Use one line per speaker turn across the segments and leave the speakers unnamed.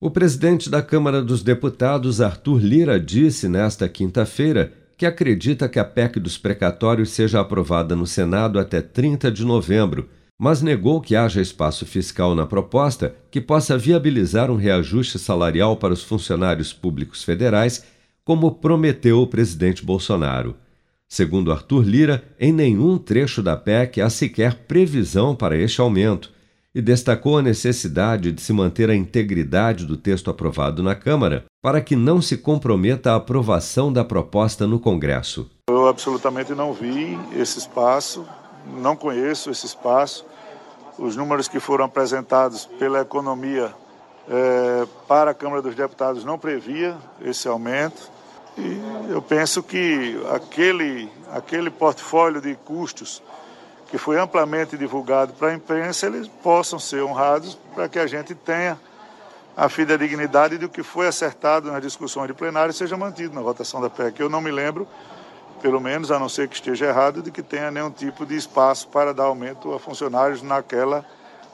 O presidente da Câmara dos Deputados, Arthur Lira, disse nesta quinta-feira que acredita que a PEC dos precatórios seja aprovada no Senado até 30 de novembro, mas negou que haja espaço fiscal na proposta que possa viabilizar um reajuste salarial para os funcionários públicos federais, como prometeu o presidente Bolsonaro. Segundo Arthur Lira, em nenhum trecho da PEC há sequer previsão para este aumento e destacou a necessidade de se manter a integridade do texto aprovado na Câmara para que não se comprometa a aprovação da proposta no Congresso.
Eu absolutamente não vi esse espaço, não conheço esse espaço. Os números que foram apresentados pela economia é, para a Câmara dos Deputados não previa esse aumento. E eu penso que aquele, aquele portfólio de custos que foi amplamente divulgado para a imprensa, eles possam ser honrados para que a gente tenha a fidedignidade do que foi acertado nas discussões de plenário seja mantido na votação da PEC. Eu não me lembro, pelo menos, a não ser que esteja errado, de que tenha nenhum tipo de espaço para dar aumento a funcionários naquela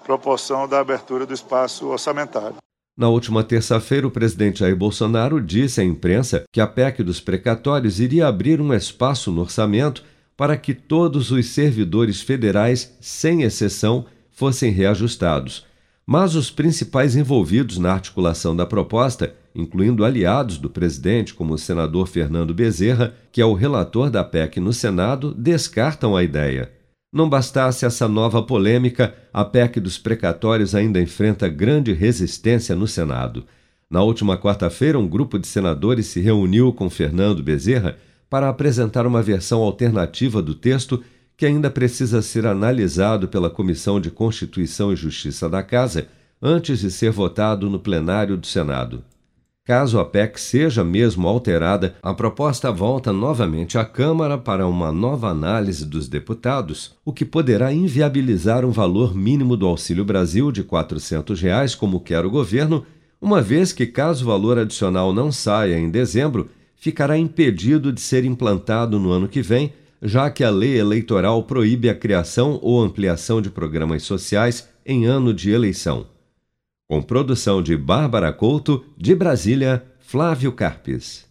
proporção da abertura do espaço orçamentário.
Na última terça-feira, o presidente Jair Bolsonaro disse à imprensa que a PEC dos precatórios iria abrir um espaço no orçamento para que todos os servidores federais, sem exceção, fossem reajustados. Mas os principais envolvidos na articulação da proposta, incluindo aliados do presidente, como o senador Fernando Bezerra, que é o relator da PEC no Senado, descartam a ideia. Não bastasse essa nova polêmica, a PEC dos precatórios ainda enfrenta grande resistência no Senado. Na última quarta-feira, um grupo de senadores se reuniu com Fernando Bezerra para apresentar uma versão alternativa do texto que ainda precisa ser analisado pela Comissão de Constituição e Justiça da Casa antes de ser votado no plenário do Senado. Caso a PEC seja mesmo alterada, a proposta volta novamente à Câmara para uma nova análise dos deputados, o que poderá inviabilizar um valor mínimo do Auxílio Brasil de 400 reais, como quer o governo, uma vez que, caso o valor adicional não saia em dezembro, ficará impedido de ser implantado no ano que vem, já que a lei eleitoral proíbe a criação ou ampliação de programas sociais em ano de eleição. Com produção de Bárbara Couto, de Brasília, Flávio Carpes.